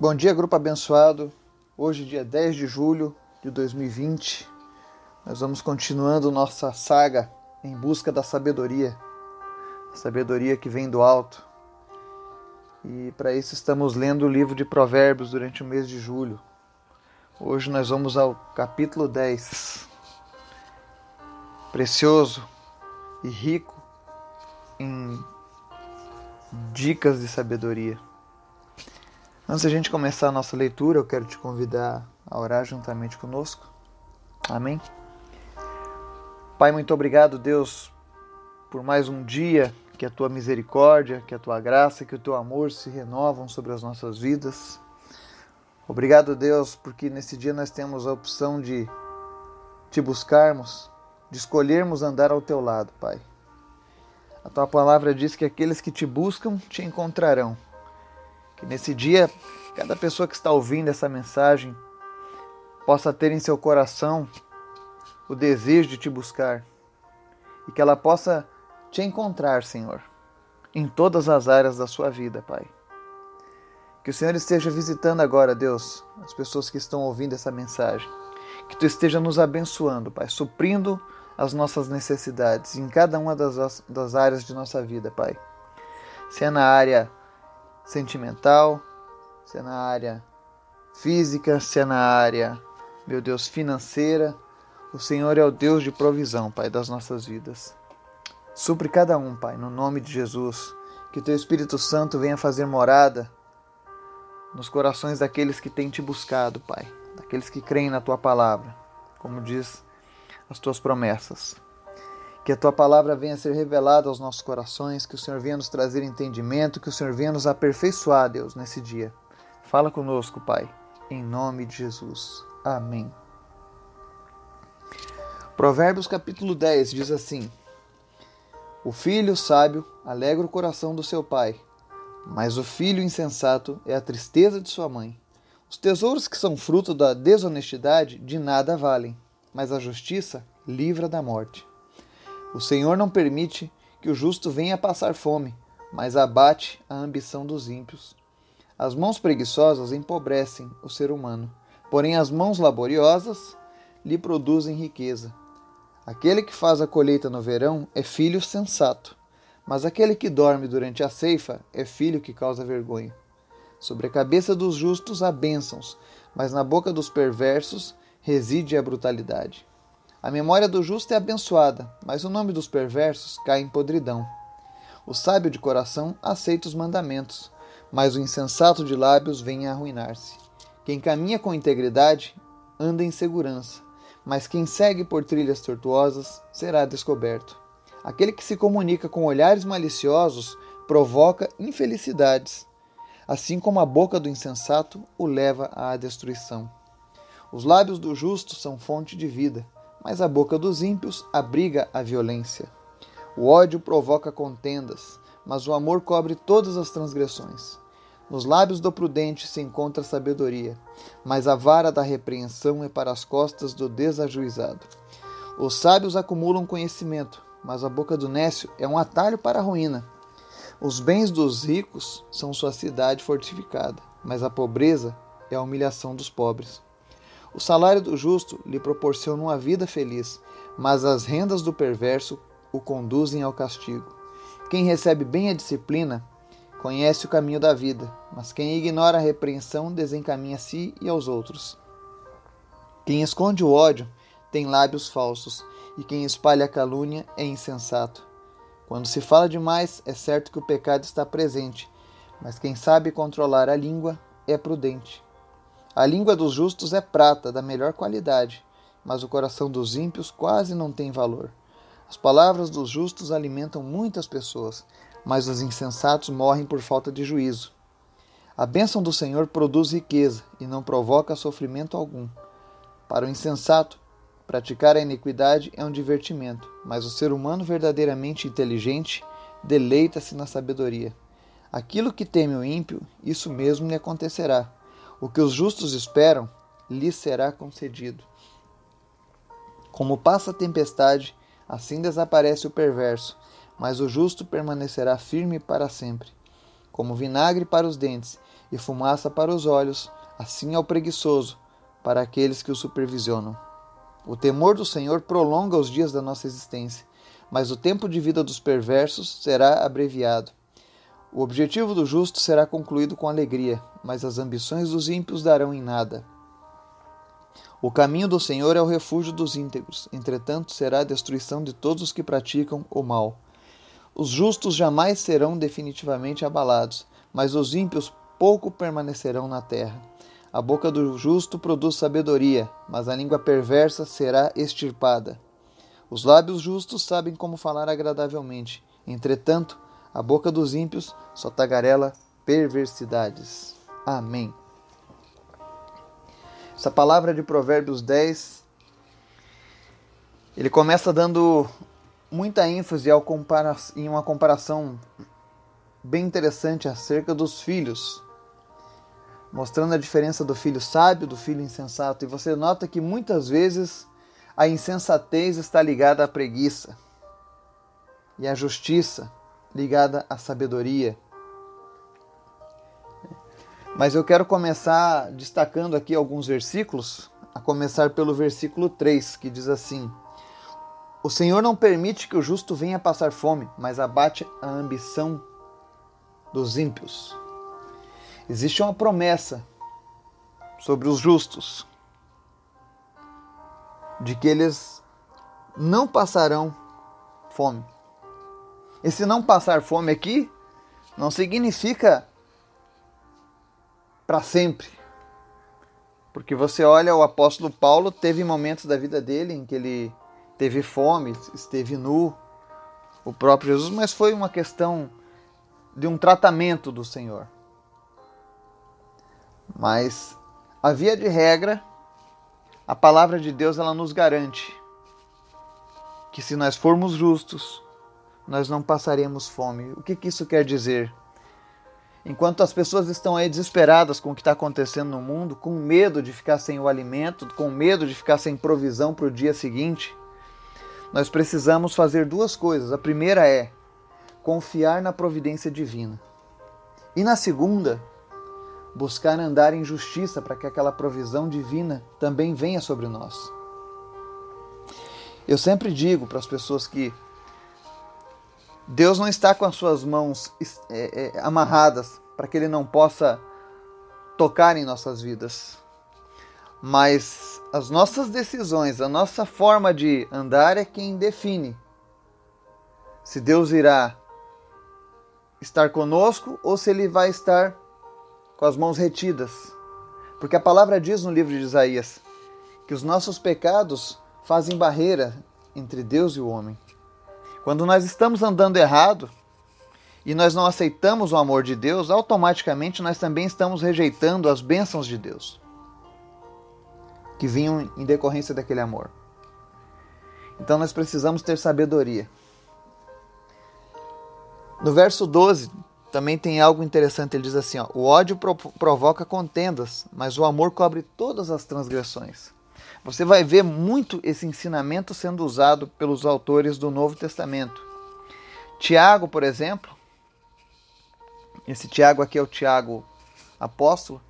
Bom dia, grupo abençoado. Hoje, dia 10 de julho de 2020, nós vamos continuando nossa saga em busca da sabedoria, a sabedoria que vem do alto. E para isso estamos lendo o livro de Provérbios durante o mês de julho. Hoje nós vamos ao capítulo 10. Precioso e rico em dicas de sabedoria. Antes da gente começar a nossa leitura, eu quero te convidar a orar juntamente conosco. Amém? Pai, muito obrigado, Deus, por mais um dia que a tua misericórdia, que a tua graça, que o teu amor se renovam sobre as nossas vidas. Obrigado, Deus, porque nesse dia nós temos a opção de te buscarmos, de escolhermos andar ao teu lado, Pai. A tua palavra diz que aqueles que te buscam te encontrarão. Que nesse dia, cada pessoa que está ouvindo essa mensagem possa ter em seu coração o desejo de te buscar e que ela possa te encontrar, Senhor, em todas as áreas da sua vida, Pai. Que o Senhor esteja visitando agora, Deus, as pessoas que estão ouvindo essa mensagem. Que tu esteja nos abençoando, Pai, suprindo as nossas necessidades em cada uma das, das áreas de nossa vida, Pai. Se é na área sentimental, se é na área física, se é na área, meu Deus, financeira. O Senhor é o Deus de provisão, Pai, das nossas vidas. Supre cada um, Pai, no nome de Jesus. Que Teu Espírito Santo venha fazer morada nos corações daqueles que têm te buscado, Pai, daqueles que creem na Tua palavra, como diz as Tuas promessas. Que a tua palavra venha a ser revelada aos nossos corações, que o Senhor venha nos trazer entendimento, que o Senhor venha nos aperfeiçoar, Deus, nesse dia. Fala conosco, Pai, em nome de Jesus. Amém. Provérbios capítulo 10 diz assim: O filho sábio alegra o coração do seu pai, mas o filho insensato é a tristeza de sua mãe. Os tesouros que são fruto da desonestidade de nada valem, mas a justiça livra da morte. O Senhor não permite que o justo venha passar fome, mas abate a ambição dos ímpios. As mãos preguiçosas empobrecem o ser humano, porém as mãos laboriosas lhe produzem riqueza. Aquele que faz a colheita no verão é filho sensato, mas aquele que dorme durante a ceifa é filho que causa vergonha. Sobre a cabeça dos justos há bênçãos, mas na boca dos perversos reside a brutalidade. A memória do justo é abençoada, mas o nome dos perversos cai em podridão. O sábio de coração aceita os mandamentos, mas o insensato de lábios vem a arruinar-se. Quem caminha com integridade anda em segurança, mas quem segue por trilhas tortuosas será descoberto. Aquele que se comunica com olhares maliciosos provoca infelicidades, assim como a boca do insensato o leva à destruição. Os lábios do justo são fonte de vida, mas a boca dos ímpios abriga a violência. O ódio provoca contendas, mas o amor cobre todas as transgressões. Nos lábios do prudente se encontra sabedoria, mas a vara da repreensão é para as costas do desajuizado. Os sábios acumulam conhecimento, mas a boca do nécio é um atalho para a ruína. Os bens dos ricos são sua cidade fortificada, mas a pobreza é a humilhação dos pobres. O salário do justo lhe proporciona uma vida feliz, mas as rendas do perverso o conduzem ao castigo. Quem recebe bem a disciplina conhece o caminho da vida, mas quem ignora a repreensão desencaminha a si e aos outros. Quem esconde o ódio tem lábios falsos, e quem espalha a calúnia é insensato. Quando se fala demais, é certo que o pecado está presente, mas quem sabe controlar a língua é prudente. A língua dos justos é prata, da melhor qualidade, mas o coração dos ímpios quase não tem valor. As palavras dos justos alimentam muitas pessoas, mas os insensatos morrem por falta de juízo. A bênção do Senhor produz riqueza e não provoca sofrimento algum. Para o insensato, praticar a iniquidade é um divertimento, mas o ser humano verdadeiramente inteligente deleita-se na sabedoria. Aquilo que teme o ímpio, isso mesmo lhe acontecerá o que os justos esperam lhes será concedido. Como passa a tempestade, assim desaparece o perverso, mas o justo permanecerá firme para sempre. como vinagre para os dentes e fumaça para os olhos, assim é o preguiçoso para aqueles que o supervisionam. O temor do Senhor prolonga os dias da nossa existência, mas o tempo de vida dos perversos será abreviado. O objetivo do justo será concluído com alegria, mas as ambições dos ímpios darão em nada. O caminho do Senhor é o refúgio dos íntegros, entretanto será a destruição de todos os que praticam o mal. Os justos jamais serão definitivamente abalados, mas os ímpios pouco permanecerão na terra. A boca do justo produz sabedoria, mas a língua perversa será extirpada. Os lábios justos sabem como falar agradavelmente, entretanto, a boca dos ímpios só tagarela perversidades. Amém. Essa palavra de Provérbios 10, ele começa dando muita ênfase ao compara em uma comparação bem interessante acerca dos filhos mostrando a diferença do filho sábio do filho insensato. E você nota que muitas vezes a insensatez está ligada à preguiça e a justiça ligada à sabedoria. Mas eu quero começar destacando aqui alguns versículos, a começar pelo versículo 3, que diz assim: O Senhor não permite que o justo venha passar fome, mas abate a ambição dos ímpios. Existe uma promessa sobre os justos de que eles não passarão fome. Esse não passar fome aqui não significa para sempre. Porque você olha, o apóstolo Paulo teve momentos da vida dele em que ele teve fome, esteve nu, o próprio Jesus, mas foi uma questão de um tratamento do Senhor. Mas a via de regra, a palavra de Deus ela nos garante que se nós formos justos, nós não passaremos fome. O que, que isso quer dizer? Enquanto as pessoas estão aí desesperadas com o que está acontecendo no mundo, com medo de ficar sem o alimento, com medo de ficar sem provisão para o dia seguinte, nós precisamos fazer duas coisas. A primeira é confiar na providência divina. E na segunda, buscar andar em justiça para que aquela provisão divina também venha sobre nós. Eu sempre digo para as pessoas que Deus não está com as suas mãos é, é, amarradas para que Ele não possa tocar em nossas vidas. Mas as nossas decisões, a nossa forma de andar é quem define se Deus irá estar conosco ou se Ele vai estar com as mãos retidas. Porque a palavra diz no livro de Isaías que os nossos pecados fazem barreira entre Deus e o homem. Quando nós estamos andando errado e nós não aceitamos o amor de Deus, automaticamente nós também estamos rejeitando as bênçãos de Deus que vinham em decorrência daquele amor. Então nós precisamos ter sabedoria. No verso 12 também tem algo interessante. Ele diz assim: ó, o ódio provoca contendas, mas o amor cobre todas as transgressões. Você vai ver muito esse ensinamento sendo usado pelos autores do Novo Testamento. Tiago, por exemplo, esse Tiago aqui é o Tiago apóstolo,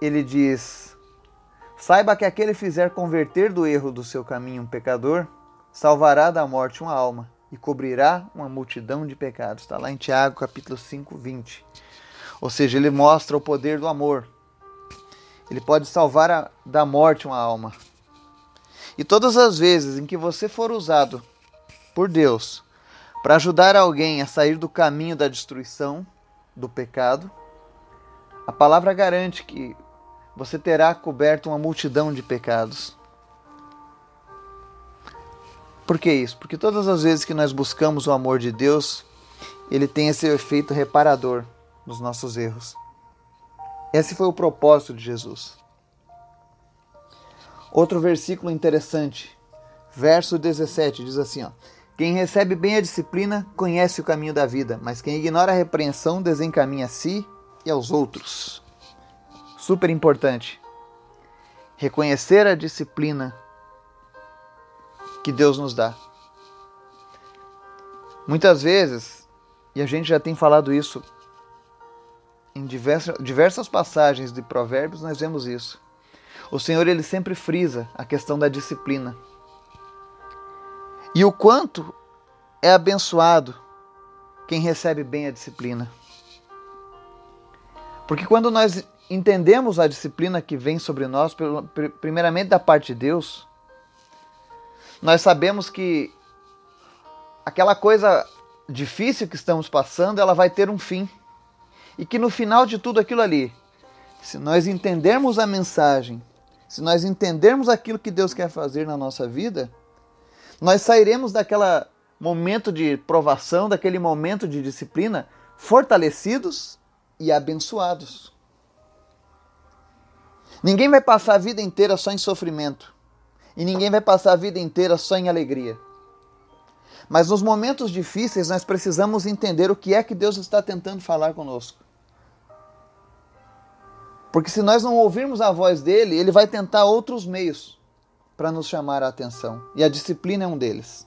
ele diz: Saiba que aquele fizer converter do erro do seu caminho um pecador, salvará da morte uma alma e cobrirá uma multidão de pecados. Está lá em Tiago capítulo 5, 20. Ou seja, ele mostra o poder do amor. Ele pode salvar a, da morte uma alma. E todas as vezes em que você for usado por Deus para ajudar alguém a sair do caminho da destruição, do pecado, a palavra garante que você terá coberto uma multidão de pecados. Por que isso? Porque todas as vezes que nós buscamos o amor de Deus, ele tem esse efeito reparador nos nossos erros. Esse foi o propósito de Jesus. Outro versículo interessante, verso 17, diz assim: ó, Quem recebe bem a disciplina conhece o caminho da vida, mas quem ignora a repreensão desencaminha a si e aos outros. Super importante. Reconhecer a disciplina que Deus nos dá. Muitas vezes, e a gente já tem falado isso em diversas, diversas passagens de Provérbios nós vemos isso. O Senhor ele sempre frisa a questão da disciplina. E o quanto é abençoado quem recebe bem a disciplina. Porque quando nós entendemos a disciplina que vem sobre nós, primeiramente da parte de Deus, nós sabemos que aquela coisa difícil que estamos passando, ela vai ter um fim. E que no final de tudo aquilo ali, se nós entendermos a mensagem, se nós entendermos aquilo que Deus quer fazer na nossa vida, nós sairemos daquele momento de provação, daquele momento de disciplina, fortalecidos e abençoados. Ninguém vai passar a vida inteira só em sofrimento. E ninguém vai passar a vida inteira só em alegria. Mas nos momentos difíceis nós precisamos entender o que é que Deus está tentando falar conosco. Porque se nós não ouvirmos a voz dele, ele vai tentar outros meios para nos chamar a atenção. E a disciplina é um deles.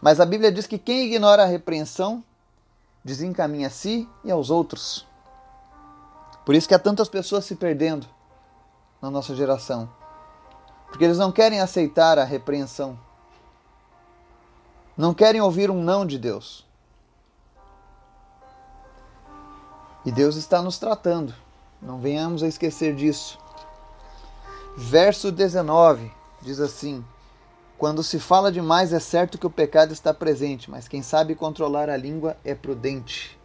Mas a Bíblia diz que quem ignora a repreensão desencaminha a si e aos outros. Por isso que há tantas pessoas se perdendo na nossa geração. Porque eles não querem aceitar a repreensão. Não querem ouvir um não de Deus. E Deus está nos tratando. Não venhamos a esquecer disso. Verso 19 diz assim: Quando se fala demais, é certo que o pecado está presente, mas quem sabe controlar a língua é prudente.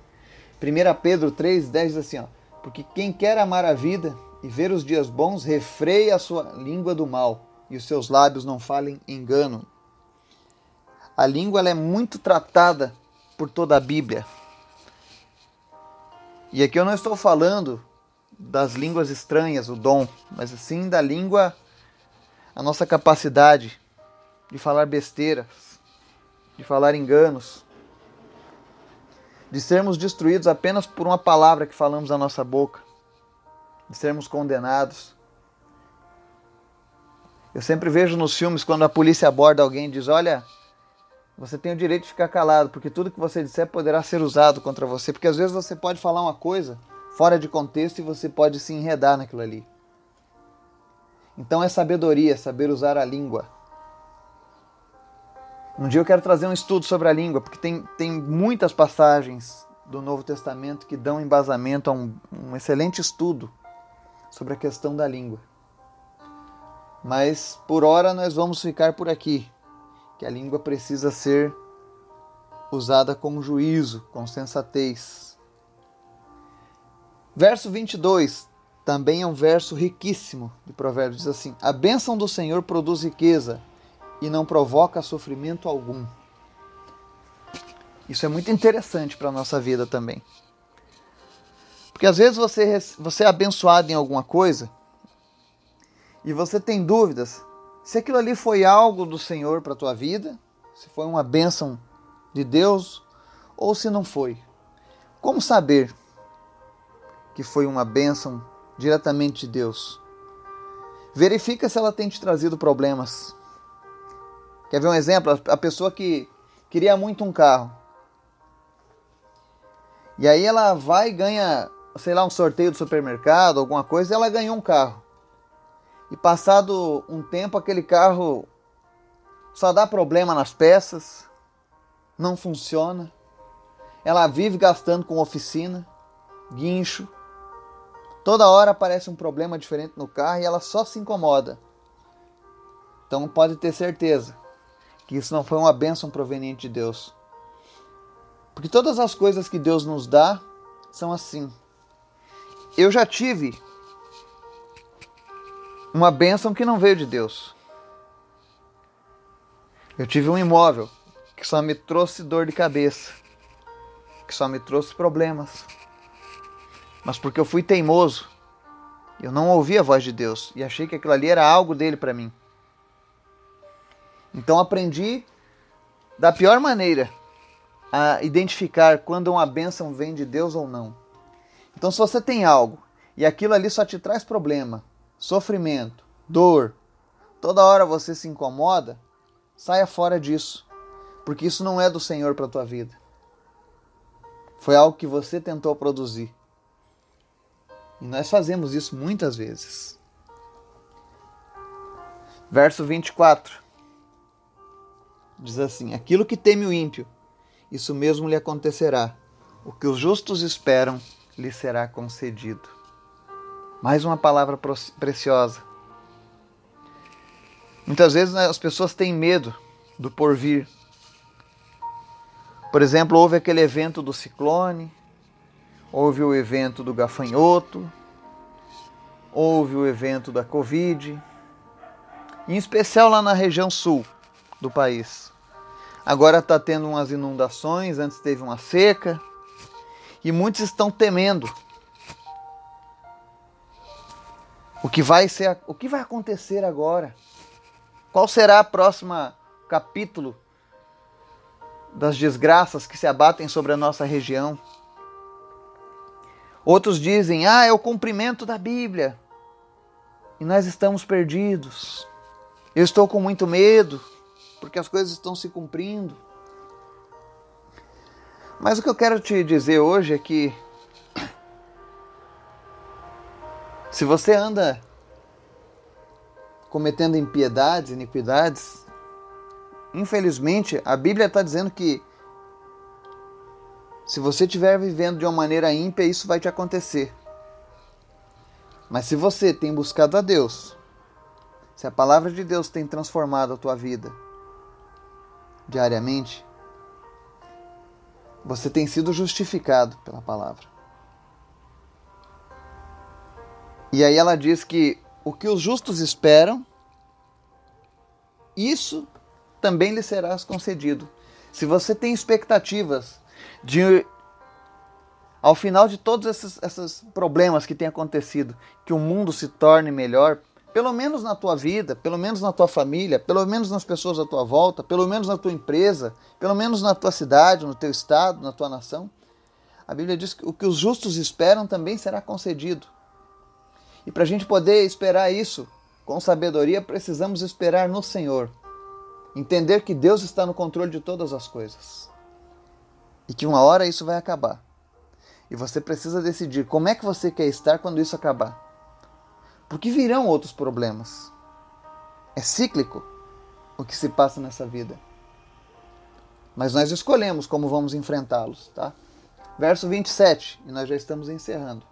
1 Pedro 3,10 diz assim: ó, Porque quem quer amar a vida e ver os dias bons, refreia a sua língua do mal, e os seus lábios não falem engano. A língua é muito tratada por toda a Bíblia. E aqui eu não estou falando das línguas estranhas, o dom, mas sim da língua, a nossa capacidade de falar besteiras, de falar enganos, de sermos destruídos apenas por uma palavra que falamos da nossa boca, de sermos condenados. Eu sempre vejo nos filmes quando a polícia aborda alguém e diz: Olha, você tem o direito de ficar calado, porque tudo que você disser poderá ser usado contra você. Porque às vezes você pode falar uma coisa fora de contexto e você pode se enredar naquilo ali. Então é sabedoria, saber usar a língua. Um dia eu quero trazer um estudo sobre a língua, porque tem, tem muitas passagens do Novo Testamento que dão embasamento a um, um excelente estudo sobre a questão da língua. Mas por hora nós vamos ficar por aqui, que a língua precisa ser usada com juízo, com sensatez. Verso 22 também é um verso riquíssimo de Provérbios. Diz assim: A bênção do Senhor produz riqueza e não provoca sofrimento algum. Isso é muito interessante para a nossa vida também. Porque às vezes você, você é abençoado em alguma coisa e você tem dúvidas se aquilo ali foi algo do Senhor para a tua vida, se foi uma bênção de Deus ou se não foi. Como saber? Que foi uma bênção diretamente de Deus. Verifica se ela tem te trazido problemas. Quer ver um exemplo? A pessoa que queria muito um carro. E aí ela vai e ganha, sei lá, um sorteio do supermercado, alguma coisa, e ela ganhou um carro. E passado um tempo, aquele carro só dá problema nas peças, não funciona. Ela vive gastando com oficina, guincho, Toda hora aparece um problema diferente no carro e ela só se incomoda. Então pode ter certeza que isso não foi uma bênção proveniente de Deus. Porque todas as coisas que Deus nos dá são assim. Eu já tive uma bênção que não veio de Deus. Eu tive um imóvel que só me trouxe dor de cabeça, que só me trouxe problemas mas porque eu fui teimoso. Eu não ouvi a voz de Deus e achei que aquilo ali era algo dele para mim. Então aprendi da pior maneira a identificar quando uma bênção vem de Deus ou não. Então, se você tem algo e aquilo ali só te traz problema, sofrimento, dor, toda hora você se incomoda, saia fora disso, porque isso não é do Senhor para tua vida. Foi algo que você tentou produzir E nós fazemos isso muitas vezes. Verso 24 diz assim: Aquilo que teme o ímpio, isso mesmo lhe acontecerá. O que os justos esperam lhe será concedido. Mais uma palavra preciosa. Muitas vezes né, as pessoas têm medo do porvir. Por exemplo, houve aquele evento do ciclone, houve o evento do gafanhoto, houve o evento da Covid, em especial lá na região sul do país. Agora está tendo umas inundações, antes teve uma seca, e muitos estão temendo o que vai ser, o que vai acontecer agora. Qual será a próxima capítulo das desgraças que se abatem sobre a nossa região? Outros dizem: "Ah, é o cumprimento da Bíblia". E nós estamos perdidos. Eu estou com muito medo, porque as coisas estão se cumprindo. Mas o que eu quero te dizer hoje é que se você anda cometendo impiedades, iniquidades, infelizmente a Bíblia está dizendo que se você estiver vivendo de uma maneira ímpia, isso vai te acontecer. Mas se você tem buscado a Deus, se a palavra de Deus tem transformado a tua vida diariamente, você tem sido justificado pela palavra. E aí ela diz que o que os justos esperam, isso também lhe será concedido. Se você tem expectativas de, ao final de todos esses, esses problemas que têm acontecido, que o mundo se torne melhor, pelo menos na tua vida, pelo menos na tua família, pelo menos nas pessoas à tua volta, pelo menos na tua empresa, pelo menos na tua cidade, no teu estado, na tua nação. A Bíblia diz que o que os justos esperam também será concedido. E para a gente poder esperar isso com sabedoria, precisamos esperar no Senhor. Entender que Deus está no controle de todas as coisas. E que uma hora isso vai acabar. E você precisa decidir como é que você quer estar quando isso acabar. Porque virão outros problemas. É cíclico o que se passa nessa vida. Mas nós escolhemos como vamos enfrentá-los, tá? Verso 27, e nós já estamos encerrando.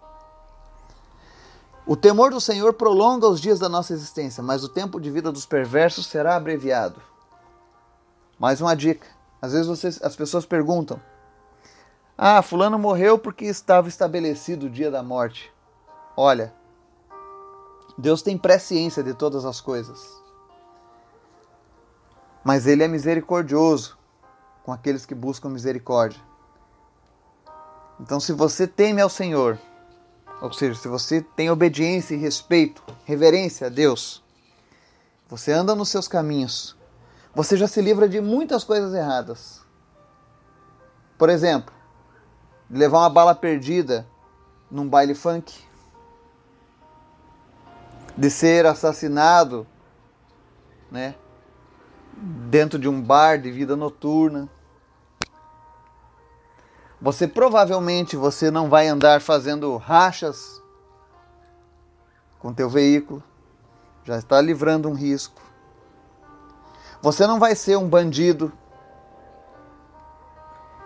O temor do Senhor prolonga os dias da nossa existência, mas o tempo de vida dos perversos será abreviado. Mais uma dica. Às vezes vocês, as pessoas perguntam: Ah, fulano morreu porque estava estabelecido o dia da morte. Olha, Deus tem presciência de todas as coisas. Mas ele é misericordioso com aqueles que buscam misericórdia. Então, se você teme ao Senhor, ou seja, se você tem obediência e respeito, reverência a Deus, você anda nos seus caminhos, você já se livra de muitas coisas erradas. Por exemplo, levar uma bala perdida num baile funk, de ser assassinado, né, dentro de um bar de vida noturna. Você provavelmente você não vai andar fazendo rachas com teu veículo, já está livrando um risco. Você não vai ser um bandido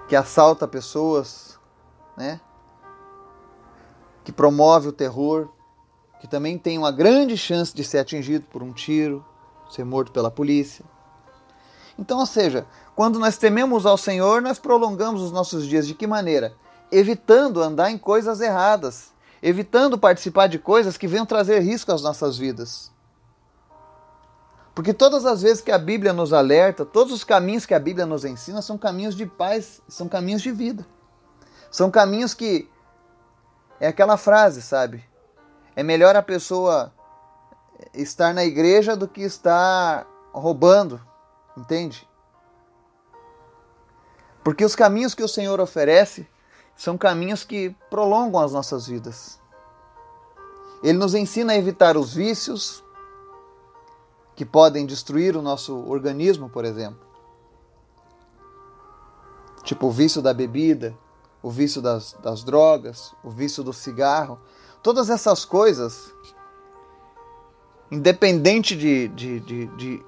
que assalta pessoas, né? Que promove o terror, que também tem uma grande chance de ser atingido por um tiro, ser morto pela polícia. Então, ou seja, quando nós tememos ao Senhor, nós prolongamos os nossos dias de que maneira? Evitando andar em coisas erradas, evitando participar de coisas que venham trazer risco às nossas vidas. Porque todas as vezes que a Bíblia nos alerta, todos os caminhos que a Bíblia nos ensina são caminhos de paz, são caminhos de vida. São caminhos que é aquela frase, sabe? É melhor a pessoa estar na igreja do que estar roubando, entende? Porque os caminhos que o Senhor oferece são caminhos que prolongam as nossas vidas. Ele nos ensina a evitar os vícios que podem destruir o nosso organismo, por exemplo. Tipo o vício da bebida, o vício das, das drogas, o vício do cigarro. todas essas coisas, independente de, de, de, de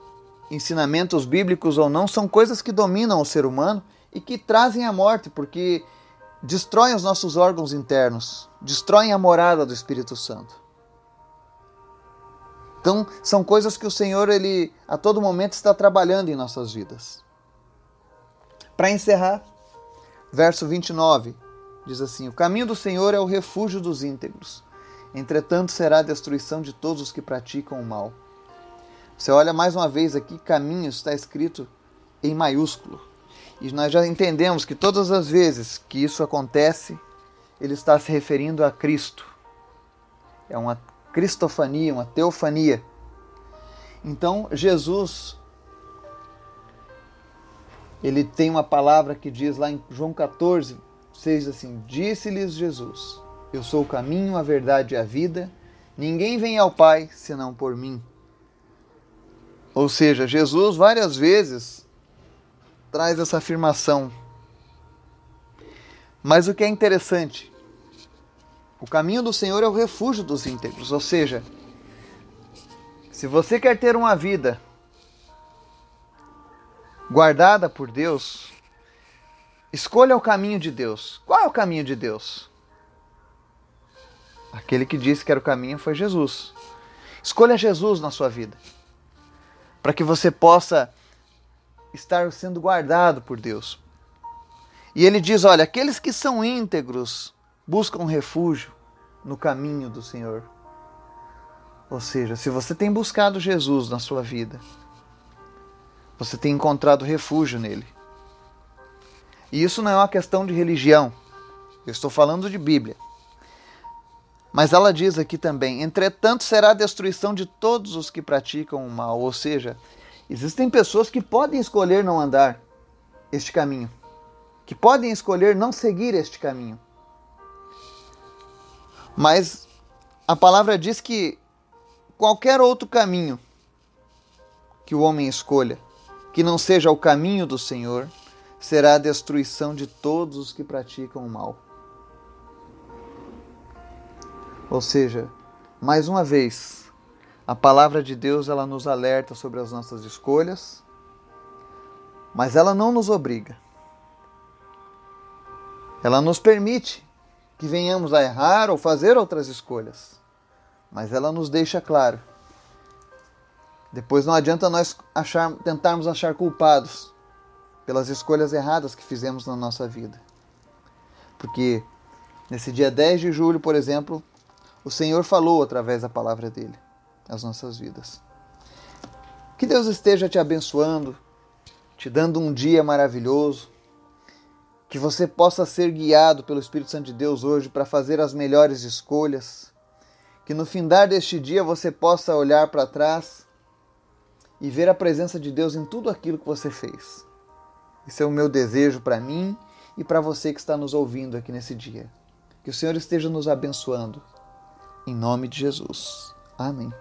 ensinamentos bíblicos ou não, são coisas que dominam o ser humano e que trazem a morte, porque destroem os nossos órgãos internos, destroem a morada do Espírito Santo. Então, são coisas que o Senhor ele a todo momento está trabalhando em nossas vidas. Para encerrar, verso 29 diz assim: O caminho do Senhor é o refúgio dos íntegros. Entretanto, será a destruição de todos os que praticam o mal. Você olha mais uma vez aqui, caminho está escrito em maiúsculo. E nós já entendemos que todas as vezes que isso acontece, ele está se referindo a Cristo. É uma cristofania, uma teofania. Então, Jesus ele tem uma palavra que diz lá em João 14, 6 assim: Disse-lhes Jesus: Eu sou o caminho, a verdade e a vida. Ninguém vem ao Pai senão por mim. Ou seja, Jesus várias vezes traz essa afirmação. Mas o que é interessante, o caminho do Senhor é o refúgio dos íntegros, ou seja, se você quer ter uma vida guardada por Deus, escolha o caminho de Deus. Qual é o caminho de Deus? Aquele que disse que era o caminho foi Jesus. Escolha Jesus na sua vida para que você possa estar sendo guardado por Deus. E ele diz: olha, aqueles que são íntegros buscam refúgio no caminho do Senhor. Ou seja, se você tem buscado Jesus na sua vida, você tem encontrado refúgio nele. E isso não é uma questão de religião, eu estou falando de Bíblia. Mas ela diz aqui também: entretanto, será a destruição de todos os que praticam o mal. Ou seja, existem pessoas que podem escolher não andar este caminho, que podem escolher não seguir este caminho. Mas a palavra diz que qualquer outro caminho que o homem escolha, que não seja o caminho do Senhor, será a destruição de todos os que praticam o mal. Ou seja, mais uma vez, a palavra de Deus ela nos alerta sobre as nossas escolhas, mas ela não nos obriga. Ela nos permite que venhamos a errar ou fazer outras escolhas, mas ela nos deixa claro. Depois não adianta nós achar, tentarmos achar culpados pelas escolhas erradas que fizemos na nossa vida. Porque nesse dia 10 de julho, por exemplo, o Senhor falou através da palavra dele às nossas vidas. Que Deus esteja te abençoando, te dando um dia maravilhoso. Que você possa ser guiado pelo Espírito Santo de Deus hoje para fazer as melhores escolhas. Que no findar deste dia você possa olhar para trás e ver a presença de Deus em tudo aquilo que você fez. Esse é o meu desejo para mim e para você que está nos ouvindo aqui nesse dia. Que o Senhor esteja nos abençoando em nome de Jesus. Amém.